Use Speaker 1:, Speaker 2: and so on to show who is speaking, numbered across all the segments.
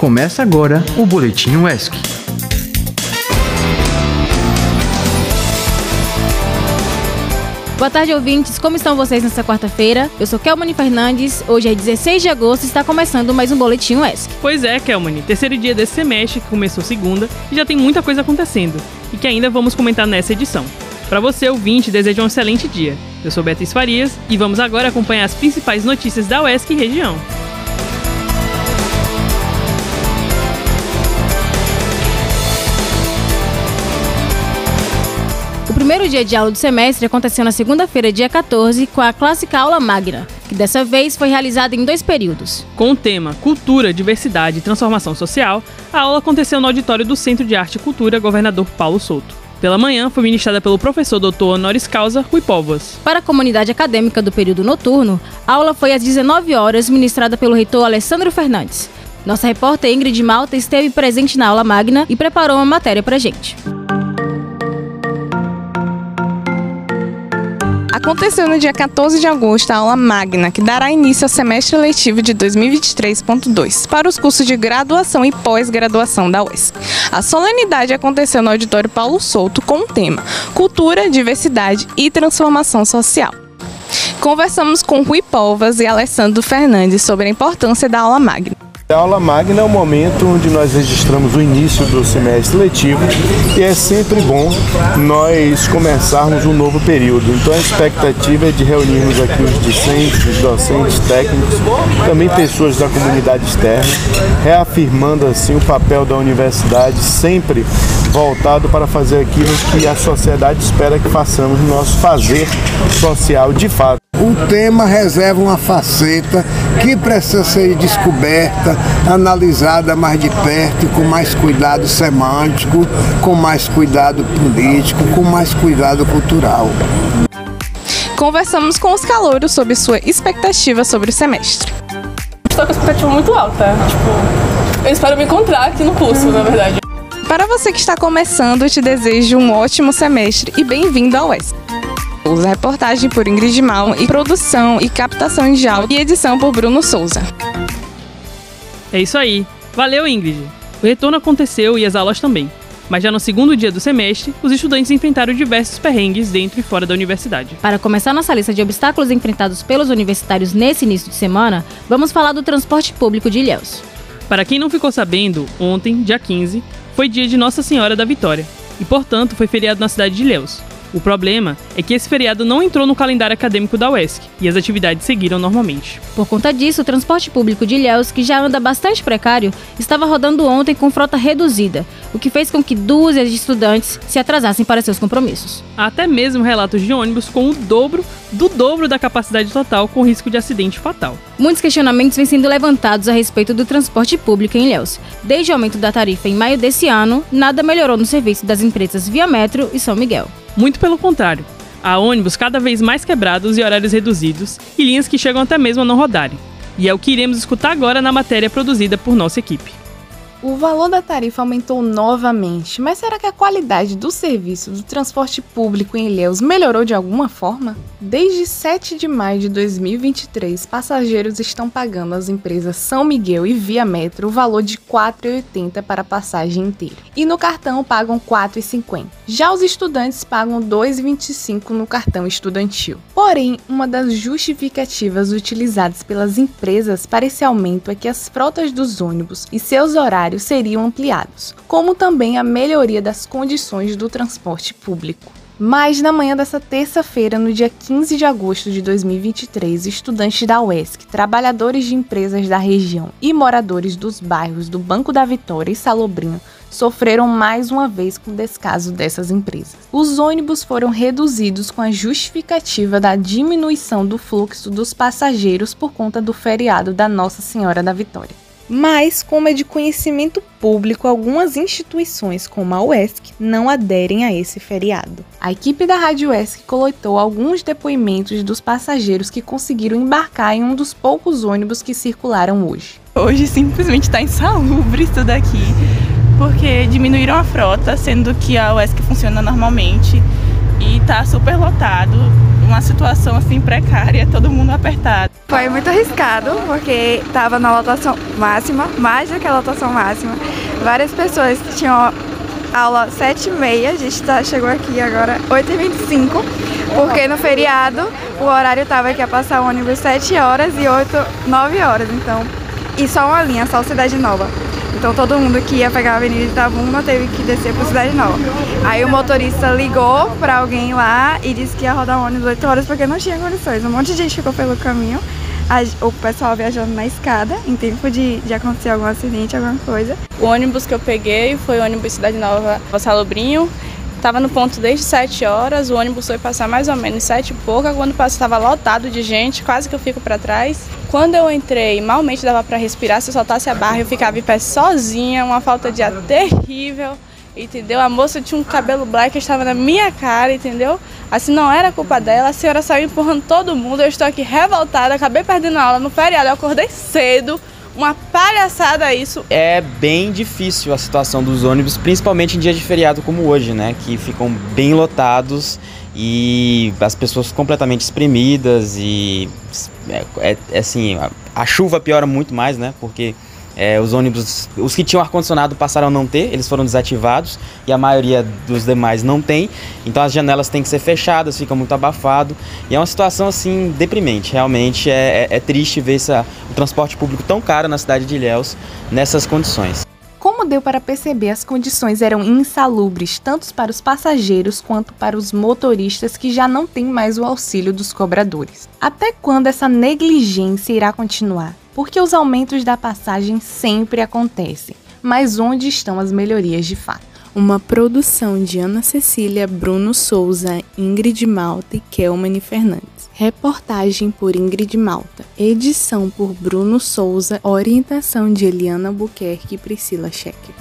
Speaker 1: Começa agora o Boletim UESC.
Speaker 2: Boa tarde, ouvintes. Como estão vocês nessa quarta-feira? Eu sou Kelmani Fernandes. Hoje é 16 de agosto e está começando mais um Boletim UESC.
Speaker 3: Pois é, Kelmani. Terceiro dia desse semestre, que começou segunda, e já tem muita coisa acontecendo. E que ainda vamos comentar nessa edição. Para você, ouvinte, desejo um excelente dia. Eu sou Beatriz Farias e vamos agora acompanhar as principais notícias da UESC e região.
Speaker 2: Primeiro dia de aula do semestre aconteceu na segunda-feira, dia 14, com a clássica aula magna, que dessa vez foi realizada em dois períodos.
Speaker 3: Com o tema Cultura, Diversidade e Transformação Social, a aula aconteceu no auditório do Centro de Arte e Cultura Governador Paulo Souto. Pela manhã, foi ministrada pelo professor Dr. honoris causa Rui Povas.
Speaker 2: Para a comunidade acadêmica do período noturno, a aula foi às 19 horas, ministrada pelo reitor Alessandro Fernandes. Nossa repórter Ingrid Malta esteve presente na aula magna e preparou uma matéria para gente.
Speaker 4: Aconteceu no dia 14 de agosto a aula magna, que dará início ao semestre letivo de 2023.2 para os cursos de graduação e pós-graduação da UESC. A solenidade aconteceu no auditório Paulo Souto com o tema Cultura, Diversidade e Transformação Social. Conversamos com Rui Polvas e Alessandro Fernandes sobre a importância da aula magna.
Speaker 5: A aula magna é o momento onde nós registramos o início do semestre letivo e é sempre bom nós começarmos um novo período. Então a expectativa é de reunirmos aqui os discentes, os docentes, técnicos, também pessoas da comunidade externa, reafirmando assim o papel da universidade sempre voltado para fazer aquilo que a sociedade espera que façamos no nosso fazer social de fato.
Speaker 6: O tema reserva uma faceta que precisa ser descoberta, analisada mais de perto, com mais cuidado semântico, com mais cuidado político, com mais cuidado cultural.
Speaker 4: Conversamos com os calouros sobre sua expectativa sobre o semestre.
Speaker 7: Estou com a expectativa muito alta. Tipo, eu espero me encontrar aqui no curso, na verdade.
Speaker 4: Para você que está começando, te desejo um ótimo semestre e bem-vindo ao UES. Usa reportagem por Ingrid Mal e produção e captação de áudio e edição por Bruno Souza.
Speaker 3: É isso aí. Valeu, Ingrid. O retorno aconteceu e as aulas também. Mas já no segundo dia do semestre, os estudantes enfrentaram diversos perrengues dentro e fora da universidade.
Speaker 2: Para começar nossa lista de obstáculos enfrentados pelos universitários nesse início de semana, vamos falar do transporte público de Ilhéus.
Speaker 3: Para quem não ficou sabendo, ontem, dia 15, foi dia de Nossa Senhora da Vitória, e portanto foi feriado na cidade de Ilhéus. O problema é que esse feriado não entrou no calendário acadêmico da UESC e as atividades seguiram normalmente.
Speaker 2: Por conta disso, o transporte público de Ilhéus, que já anda bastante precário, estava rodando ontem com frota reduzida, o que fez com que dúzias de estudantes se atrasassem para seus compromissos.
Speaker 3: Há até mesmo relatos de ônibus com o dobro do dobro da capacidade total com risco de acidente fatal.
Speaker 2: Muitos questionamentos vêm sendo levantados a respeito do transporte público em Ilhéus. Desde o aumento da tarifa em maio desse ano, nada melhorou no serviço das empresas Via Metro e São Miguel.
Speaker 3: Muito pelo contrário. Há ônibus cada vez mais quebrados e horários reduzidos, e linhas que chegam até mesmo a não rodarem. E é o que iremos escutar agora na matéria produzida por nossa equipe.
Speaker 4: O valor da tarifa aumentou novamente, mas será que a qualidade do serviço do transporte público em Ilhéus melhorou de alguma forma? Desde 7 de maio de 2023, passageiros estão pagando às empresas São Miguel e Via Metro o valor de R$ 4,80 para a passagem inteira. E no cartão pagam R$ 4,50. Já os estudantes pagam R$ 2,25 no cartão estudantil. Porém, uma das justificativas utilizadas pelas empresas para esse aumento é que as frotas dos ônibus e seus horários seriam ampliados, como também a melhoria das condições do transporte público. Mas na manhã dessa terça-feira, no dia 15 de agosto de 2023, estudantes da UESC, trabalhadores de empresas da região e moradores dos bairros do Banco da Vitória e Salobrinho sofreram mais uma vez com o descaso dessas empresas. Os ônibus foram reduzidos com a justificativa da diminuição do fluxo dos passageiros por conta do feriado da Nossa Senhora da Vitória. Mas, como é de conhecimento público, algumas instituições, como a UESC, não aderem a esse feriado. A equipe da Rádio UESC coletou alguns depoimentos dos passageiros que conseguiram embarcar em um dos poucos ônibus que circularam hoje.
Speaker 7: Hoje simplesmente está insalubre isso daqui, porque diminuíram a frota, sendo que a UESC funciona normalmente e está super lotado.
Speaker 8: uma situação assim precária, todo mundo apertado.
Speaker 9: Foi muito arriscado, porque estava na lotação máxima, mais do que a lotação máxima. Várias pessoas tinham aula 7h30, a gente tá, chegou aqui agora 8h25, porque no feriado o horário estava que ia passar o ônibus 7 horas e 8, 9 horas, então. E só uma linha, só Cidade Nova. Então todo mundo que ia pegar a Avenida Itabuna teve que descer para Cidade Nova. Aí o motorista ligou para alguém lá e disse que ia rodar o ônibus 8 horas porque não tinha condições. Um monte de gente ficou pelo caminho o pessoal viajando na escada em tempo de, de acontecer algum acidente, alguma coisa.
Speaker 7: O ônibus que eu peguei foi o ônibus Cidade Nova Salobrinho. Estava no ponto desde 7 horas, o ônibus foi passar mais ou menos 7 e pouca, quando estava lotado de gente, quase que eu fico para trás. Quando eu entrei, malmente dava para respirar, se eu soltasse a barra eu ficava em pé sozinha, uma falta de ar terrível entendeu? A moça tinha um cabelo black que estava na minha cara, entendeu? Assim, não era culpa dela, a senhora saiu empurrando todo mundo, eu estou aqui revoltada, acabei perdendo a aula no feriado, eu acordei cedo, uma palhaçada isso.
Speaker 10: É bem difícil a situação dos ônibus, principalmente em dias de feriado como hoje, né? Que ficam bem lotados e as pessoas completamente espremidas e é, é, é assim, a, a chuva piora muito mais, né? Porque é, os ônibus, os que tinham ar-condicionado passaram a não ter, eles foram desativados e a maioria dos demais não tem. Então as janelas têm que ser fechadas, fica muito abafado. E é uma situação assim deprimente. Realmente é, é, é triste ver essa, o transporte público tão caro na cidade de Ilhéus nessas condições.
Speaker 4: Como deu para perceber, as condições eram insalubres tanto para os passageiros quanto para os motoristas que já não têm mais o auxílio dos cobradores. Até quando essa negligência irá continuar? Porque os aumentos da passagem sempre acontecem, mas onde estão as melhorias de fato? Uma produção de Ana Cecília, Bruno Souza, Ingrid Malta e Kelmane Fernandes. Reportagem por Ingrid Malta. Edição por Bruno Souza. Orientação de Eliana Buquerque e Priscila Schecker.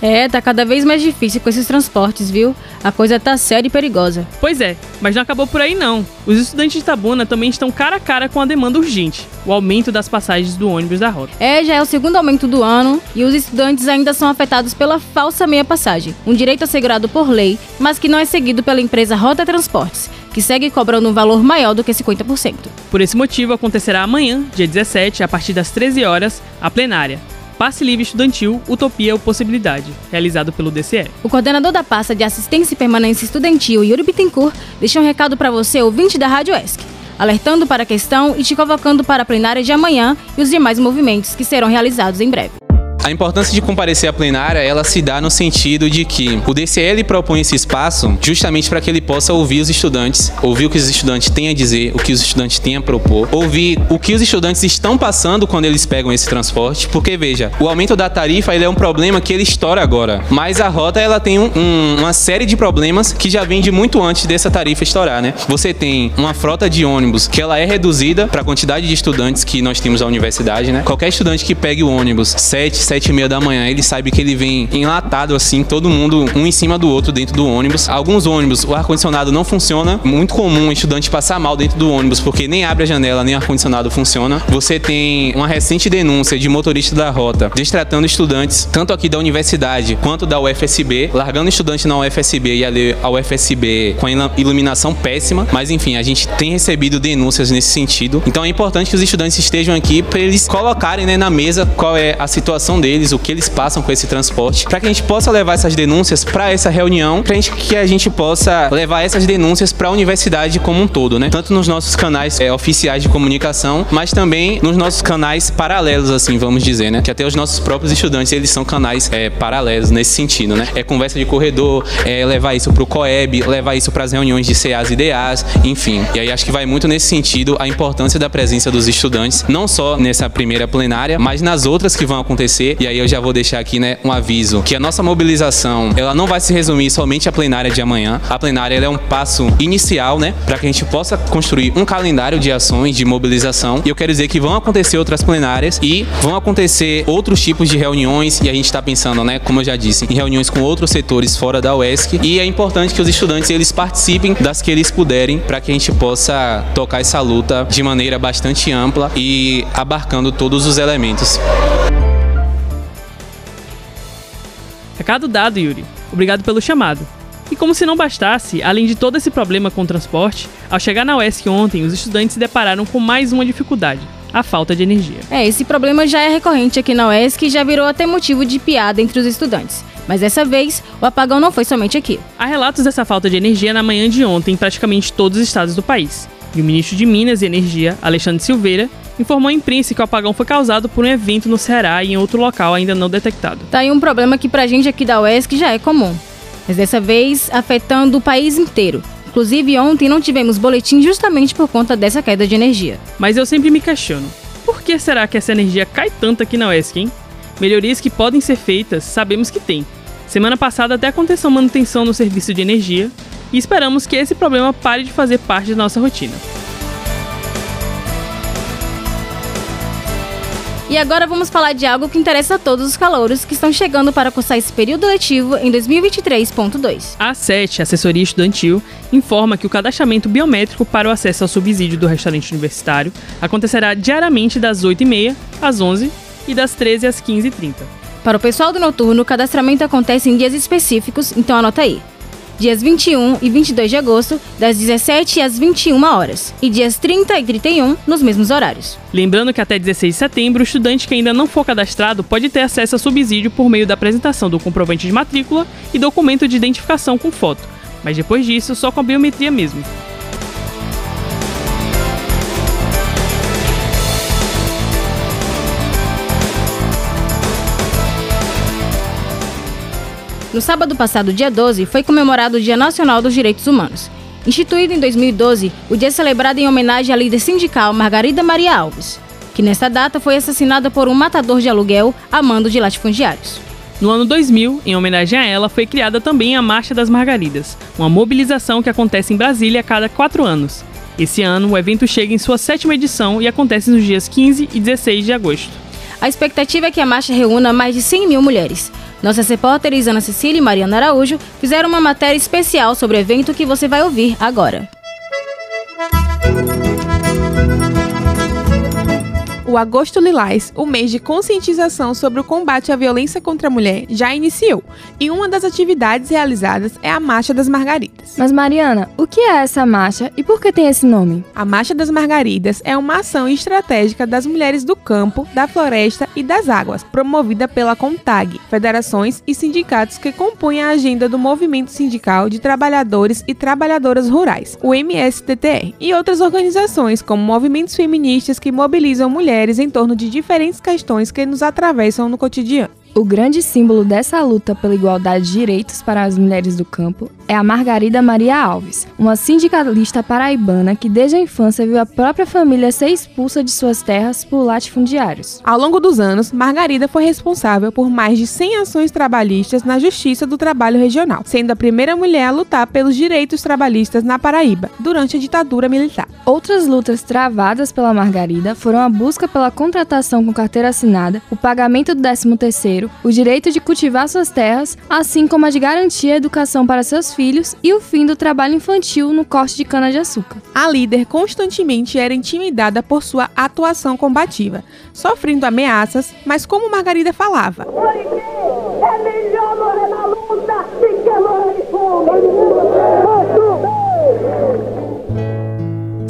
Speaker 2: É, tá cada vez mais difícil com esses transportes, viu? A coisa tá séria e perigosa.
Speaker 3: Pois é, mas não acabou por aí não. Os estudantes de Itabuna também estão cara a cara com a demanda urgente, o aumento das passagens do ônibus da rota.
Speaker 2: É, já é o segundo aumento do ano e os estudantes ainda são afetados pela falsa meia passagem, um direito assegurado por lei, mas que não é seguido pela empresa Rota Transportes, que segue cobrando um valor maior do que 50%.
Speaker 3: Por esse motivo, acontecerá amanhã, dia 17, a partir das 13 horas, a plenária. Passe Livre Estudantil Utopia ou Possibilidade, realizado pelo DCE.
Speaker 2: O coordenador da pasta de Assistência e Permanência Estudantil, Yuri Bittencourt, deixa um recado para você, ouvinte da Rádio ESC, alertando para a questão e te convocando para a plenária de amanhã e os demais movimentos que serão realizados em breve.
Speaker 11: A importância de comparecer à plenária, ela se dá no sentido de que o DCL propõe esse espaço justamente para que ele possa ouvir os estudantes, ouvir o que os estudantes têm a dizer, o que os estudantes têm a propor, ouvir o que os estudantes estão passando quando eles pegam esse transporte, porque veja, o aumento da tarifa ele é um problema que ele estoura agora, mas a rota ela tem um, um, uma série de problemas que já vem de muito antes dessa tarifa estourar, né? Você tem uma frota de ônibus que ela é reduzida para a quantidade de estudantes que nós temos na universidade, né? Qualquer estudante que pegue o ônibus 7, sete e meia da manhã, ele sabe que ele vem enlatado assim, todo mundo um em cima do outro dentro do ônibus. Alguns ônibus, o ar-condicionado não funciona. Muito comum o estudante passar mal dentro do ônibus porque nem abre a janela, nem o ar-condicionado funciona. Você tem uma recente denúncia de motorista da rota destratando estudantes, tanto aqui da universidade quanto da UFSB, largando estudante na UFSB e ali a UFSB com a iluminação péssima. Mas enfim, a gente tem recebido denúncias nesse sentido. Então é importante que os estudantes estejam aqui para eles colocarem né, na mesa qual é a situação deles, o que eles passam com esse transporte, para que a gente possa levar essas denúncias para essa reunião, para que a gente possa levar essas denúncias para a universidade como um todo, né? Tanto nos nossos canais é, oficiais de comunicação, mas também nos nossos canais paralelos, assim, vamos dizer, né? Que até os nossos próprios estudantes, eles são canais é, paralelos nesse sentido, né? É conversa de corredor, é levar isso para o COEB, levar isso para as reuniões de CAs e DAs, enfim. E aí acho que vai muito nesse sentido a importância da presença dos estudantes, não só nessa primeira plenária, mas nas outras que vão acontecer e aí eu já vou deixar aqui, né, um aviso que a nossa mobilização, ela não vai se resumir somente à plenária de amanhã. A plenária é um passo inicial, né, para que a gente possa construir um calendário de ações de mobilização. E eu quero dizer que vão acontecer outras plenárias e vão acontecer outros tipos de reuniões e a gente está pensando, né, como eu já disse, em reuniões com outros setores fora da UESC e é importante que os estudantes eles participem das que eles puderem para que a gente possa tocar essa luta de maneira bastante ampla e abarcando todos os elementos.
Speaker 3: Recado dado, Yuri. Obrigado pelo chamado. E como se não bastasse, além de todo esse problema com o transporte, ao chegar na UESC ontem, os estudantes se depararam com mais uma dificuldade: a falta de energia.
Speaker 2: É, esse problema já é recorrente aqui na UESC e já virou até motivo de piada entre os estudantes. Mas dessa vez, o apagão não foi somente aqui.
Speaker 3: Há relatos dessa falta de energia na manhã de ontem em praticamente todos os estados do país. E o ministro de Minas e Energia, Alexandre Silveira, informou à imprensa que o apagão foi causado por um evento no Ceará e em outro local ainda não detectado.
Speaker 2: Tá aí um problema que pra gente aqui da UESC já é comum. Mas dessa vez afetando o país inteiro. Inclusive, ontem não tivemos boletim justamente por conta dessa queda de energia.
Speaker 3: Mas eu sempre me questiono: por que será que essa energia cai tanto aqui na UESC, hein? Melhorias que podem ser feitas, sabemos que tem. Semana passada até aconteceu manutenção no serviço de energia e esperamos que esse problema pare de fazer parte da nossa rotina.
Speaker 2: E agora vamos falar de algo que interessa a todos os calouros que estão chegando para cursar esse período letivo em 2023.2.
Speaker 3: A SET, Assessoria Estudantil, informa que o cadastramento biométrico para o acesso ao subsídio do restaurante universitário acontecerá diariamente das 8h30 às 11 e das 13 às 15h30.
Speaker 2: Para o pessoal do noturno, o cadastramento acontece em dias específicos, então anota aí dias 21 e 22 de agosto, das 17 às 21 horas, e dias 30 e 31 nos mesmos horários.
Speaker 3: Lembrando que até 16 de setembro, o estudante que ainda não for cadastrado pode ter acesso a subsídio por meio da apresentação do comprovante de matrícula e documento de identificação com foto, mas depois disso só com a biometria mesmo.
Speaker 2: No sábado passado, dia 12, foi comemorado o Dia Nacional dos Direitos Humanos. Instituído em 2012, o dia é celebrado em homenagem à líder sindical Margarida Maria Alves, que nesta data foi assassinada por um matador de aluguel a mando de latifundiários.
Speaker 3: No ano 2000, em homenagem a ela, foi criada também a Marcha das Margaridas, uma mobilização que acontece em Brasília a cada quatro anos. Esse ano, o evento chega em sua sétima edição e acontece nos dias 15 e 16 de agosto.
Speaker 2: A expectativa é que a marcha reúna mais de 100 mil mulheres, nossas repórteres Ana Cecília e Mariana Araújo fizeram uma matéria especial sobre o evento que você vai ouvir agora.
Speaker 12: O Agosto Lilás, o mês de conscientização sobre o combate à violência contra a mulher, já iniciou, e uma das atividades realizadas é a Marcha das Margaridas.
Speaker 13: Mas Mariana, o que é essa marcha e por que tem esse nome?
Speaker 12: A Marcha das Margaridas é uma ação estratégica das mulheres do campo, da floresta e das águas, promovida pela CONTAG, federações e sindicatos que compõem a agenda do Movimento Sindical de Trabalhadores e Trabalhadoras Rurais, o MSTTR, e outras organizações como movimentos feministas que mobilizam mulheres mulheres em torno de diferentes questões que nos atravessam no cotidiano.
Speaker 13: O grande símbolo dessa luta pela igualdade de direitos para as mulheres do campo é a Margarida Maria Alves, uma sindicalista paraibana que desde a infância viu a própria família ser expulsa de suas terras por latifundiários.
Speaker 12: Ao longo dos anos, Margarida foi responsável por mais de 100 ações trabalhistas na Justiça do Trabalho Regional, sendo a primeira mulher a lutar pelos direitos trabalhistas na Paraíba durante a ditadura militar.
Speaker 13: Outras lutas travadas pela Margarida foram a busca pela contratação com carteira assinada, o pagamento do 13º o direito de cultivar suas terras, assim como a de garantir a educação para seus filhos e o fim do trabalho infantil no corte de cana-de-açúcar.
Speaker 12: A líder constantemente era intimidada por sua atuação combativa, sofrendo ameaças, mas como Margarida falava. É melhor morrer na luta do que morrer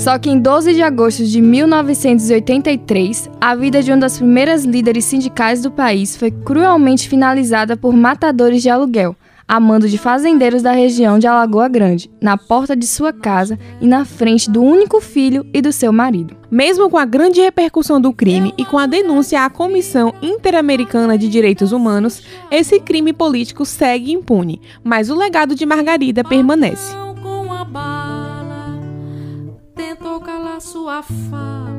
Speaker 13: só que em 12 de agosto de 1983, a vida de uma das primeiras líderes sindicais do país foi cruelmente finalizada por matadores de aluguel, a mando de fazendeiros da região de Alagoa Grande, na porta de sua casa e na frente do único filho e do seu marido.
Speaker 12: Mesmo com a grande repercussão do crime e com a denúncia à Comissão Interamericana de Direitos Humanos, esse crime político segue impune, mas o legado de Margarida permanece
Speaker 13: sua fala.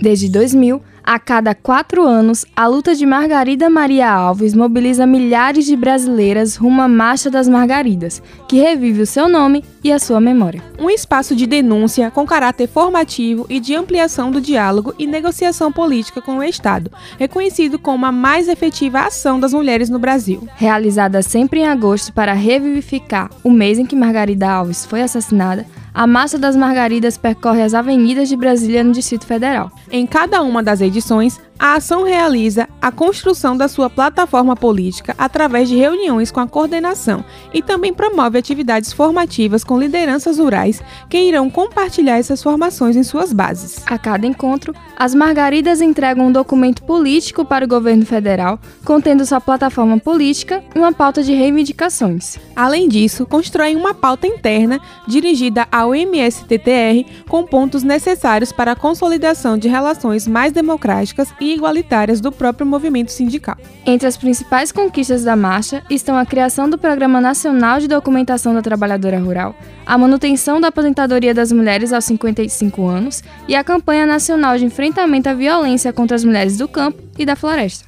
Speaker 13: Desde 2000, a cada quatro anos, a luta de Margarida Maria Alves mobiliza milhares de brasileiras rumo à Marcha das Margaridas, que revive o seu nome e a sua memória.
Speaker 12: Um espaço de denúncia com caráter formativo e de ampliação do diálogo e negociação política com o Estado, reconhecido como a mais efetiva ação das mulheres no Brasil.
Speaker 13: Realizada sempre em agosto para revivificar o mês em que Margarida Alves foi assassinada, a Massa das Margaridas percorre as avenidas de Brasília no Distrito Federal.
Speaker 12: Em cada uma das edições, A ação realiza a construção da sua plataforma política através de reuniões com a coordenação e também promove atividades formativas com lideranças rurais que irão compartilhar essas formações em suas bases.
Speaker 13: A cada encontro, as Margaridas entregam um documento político para o governo federal, contendo sua plataforma política e uma pauta de reivindicações.
Speaker 12: Além disso, constroem uma pauta interna dirigida ao MSTTR com pontos necessários para a consolidação de relações mais democráticas e igualitárias do próprio movimento sindical.
Speaker 13: Entre as principais conquistas da marcha estão a criação do Programa Nacional de Documentação da Trabalhadora Rural, a manutenção da aposentadoria das mulheres aos 55 anos e a campanha nacional de enfrentamento à violência contra as mulheres do campo e da floresta.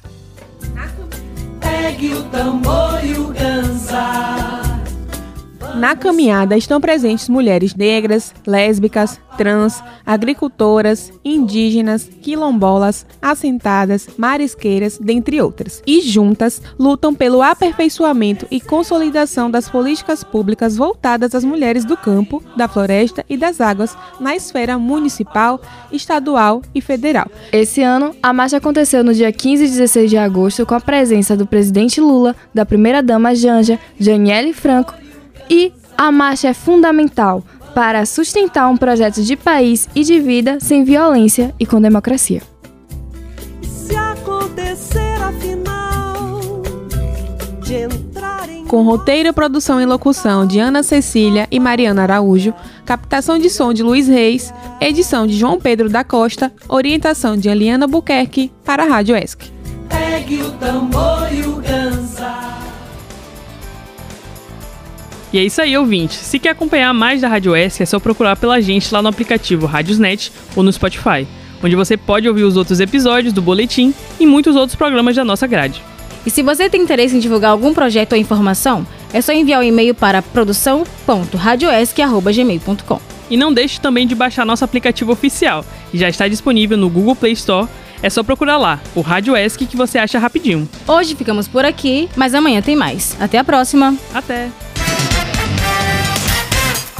Speaker 14: Pegue o tambor e o.
Speaker 12: Na caminhada estão presentes mulheres negras, lésbicas, trans, agricultoras, indígenas, quilombolas, assentadas, marisqueiras, dentre outras. E juntas lutam pelo aperfeiçoamento e consolidação das políticas públicas voltadas às mulheres do campo, da floresta e das águas na esfera municipal, estadual e federal.
Speaker 13: Esse ano, a marcha aconteceu no dia 15 e 16 de agosto com a presença do presidente Lula, da primeira-dama Janja, Janiele Franco e a marcha é fundamental para sustentar um projeto de país e de vida sem violência e com democracia.
Speaker 12: Com roteiro, produção e locução de Ana Cecília e Mariana Araújo, captação de som de Luiz Reis, edição de João Pedro da Costa, orientação de Eliana Buquerque para a Rádio ESC.
Speaker 3: E é isso aí, ouvinte. Se quer acompanhar mais da Rádio S, é só procurar pela gente lá no aplicativo Radiosnet ou no Spotify, onde você pode ouvir os outros episódios do Boletim e muitos outros programas da nossa grade.
Speaker 2: E se você tem interesse em divulgar algum projeto ou informação, é só enviar o um e-mail para produção.radioesc.gmail.com.
Speaker 3: E não deixe também de baixar nosso aplicativo oficial, que já está disponível no Google Play Store. É só procurar lá, o Rádio ESC, que você acha rapidinho.
Speaker 2: Hoje ficamos por aqui, mas amanhã tem mais. Até a próxima.
Speaker 3: Até!